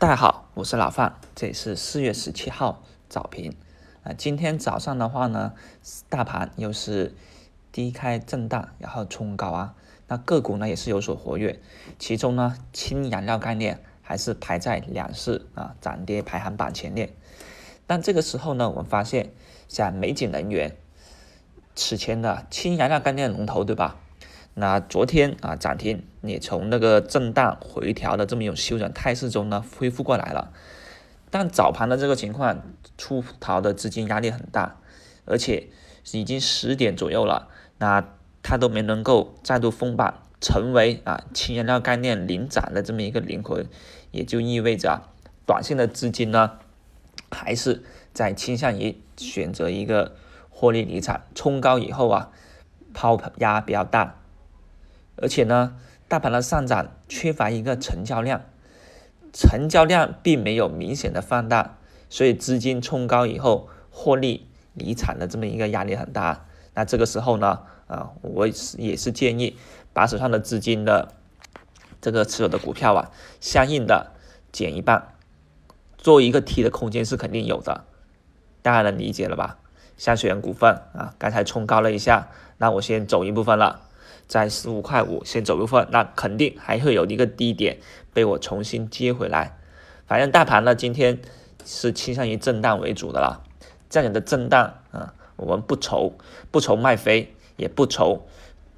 大家好，我是老范，这里是四月十七号早评啊。今天早上的话呢，大盘又是低开震荡，然后冲高啊。那个股呢也是有所活跃，其中呢氢燃料概念还是排在两市啊涨跌排行榜前列。但这个时候呢，我们发现像美景能源此前的氢燃料概念龙头，对吧？那昨天啊涨停，也从那个震荡回调的这么一种休整态势中呢恢复过来了。但早盘的这个情况，出逃的资金压力很大，而且已经十点左右了，那它都没能够再度封板，成为啊氢燃料概念领涨的这么一个灵魂，也就意味着啊短线的资金呢，还是在倾向于选择一个获利离场，冲高以后啊抛压比较大。而且呢，大盘的上涨缺乏一个成交量，成交量并没有明显的放大，所以资金冲高以后获利离场的这么一个压力很大。那这个时候呢，啊，我也是建议把手上的资金的这个持有的股票啊，相应的减一半，做一个 T 的空间是肯定有的，大家能理解了吧？像水源股份啊，刚才冲高了一下，那我先走一部分了。在十五块五先走部分，那肯定还会有一个低点被我重新接回来。反正大盘呢，今天是倾向于震荡为主的了。这样的震荡啊，我们不愁不愁卖飞，也不愁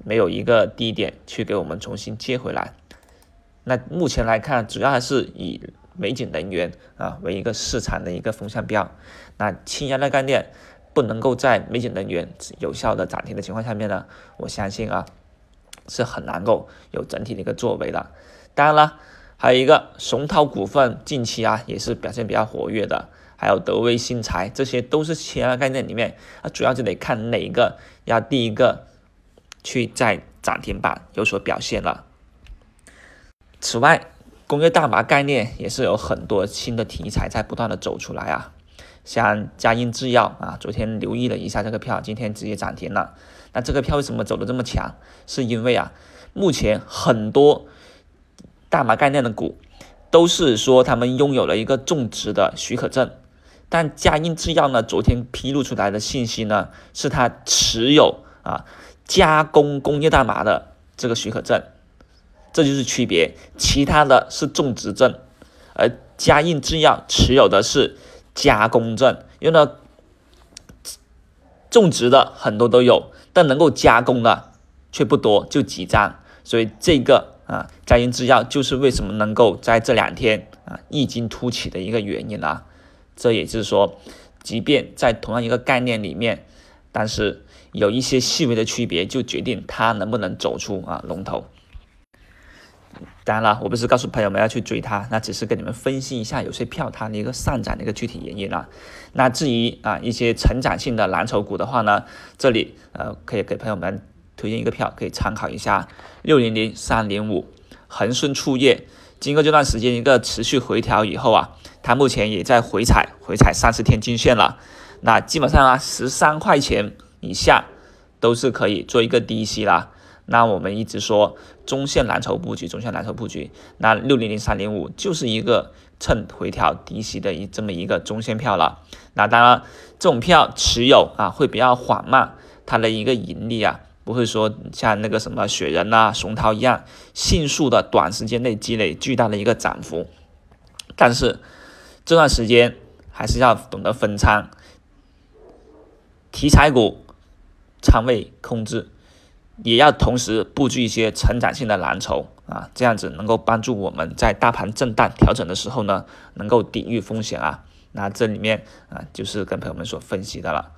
没有一个低点去给我们重新接回来。那目前来看，主要还是以美景能源啊为一个市场的一个风向标。那氢燃料概念不能够在美景能源有效的涨停的情况下面呢，我相信啊。是很难够有整体的一个作为的。当然了，还有一个松涛股份近期啊也是表现比较活跃的，还有德威新材，这些都是其他概念里面啊，主要就得看哪一个要第一个去在涨停板有所表现了。此外，工业大麻概念也是有很多新的题材在不断的走出来啊。像佳音制药啊，昨天留意了一下这个票，今天直接涨停了。那这个票为什么走的这么强？是因为啊，目前很多大麻概念的股都是说他们拥有了一个种植的许可证，但佳音制药呢，昨天披露出来的信息呢，是它持有啊加工工业大麻的这个许可证，这就是区别。其他的是种植证，而佳音制药持有的是。加工证，因为呢，种植的很多都有，但能够加工的却不多，就几张。所以这个啊，佳音制药就是为什么能够在这两天啊异军突起的一个原因啊。这也就是说，即便在同样一个概念里面，但是有一些细微的区别，就决定它能不能走出啊龙头。当然了，我不是告诉朋友们要去追它，那只是跟你们分析一下有些票它的一个上涨的一个具体原因啊。那至于啊一些成长性的蓝筹股的话呢，这里呃可以给朋友们推荐一个票，可以参考一下六零零三零五恒顺醋业。经过这段时间一个持续回调以后啊，它目前也在回踩回踩三十天均线了。那基本上啊十三块钱以下都是可以做一个低吸啦。那我们一直说中线蓝筹布局，中线蓝筹布局，那六零零三零五就是一个趁回调低吸的一这么一个中线票了。那当然，这种票持有啊会比较缓慢，它的一个盈利啊不会说像那个什么雪人啊、熊涛一样迅速的短时间内积累巨大的一个涨幅。但是这段时间还是要懂得分仓，题材股仓位控制。也要同时布局一些成长性的蓝筹啊，这样子能够帮助我们在大盘震荡调整的时候呢，能够抵御风险啊。那这里面啊，就是跟朋友们所分析的了。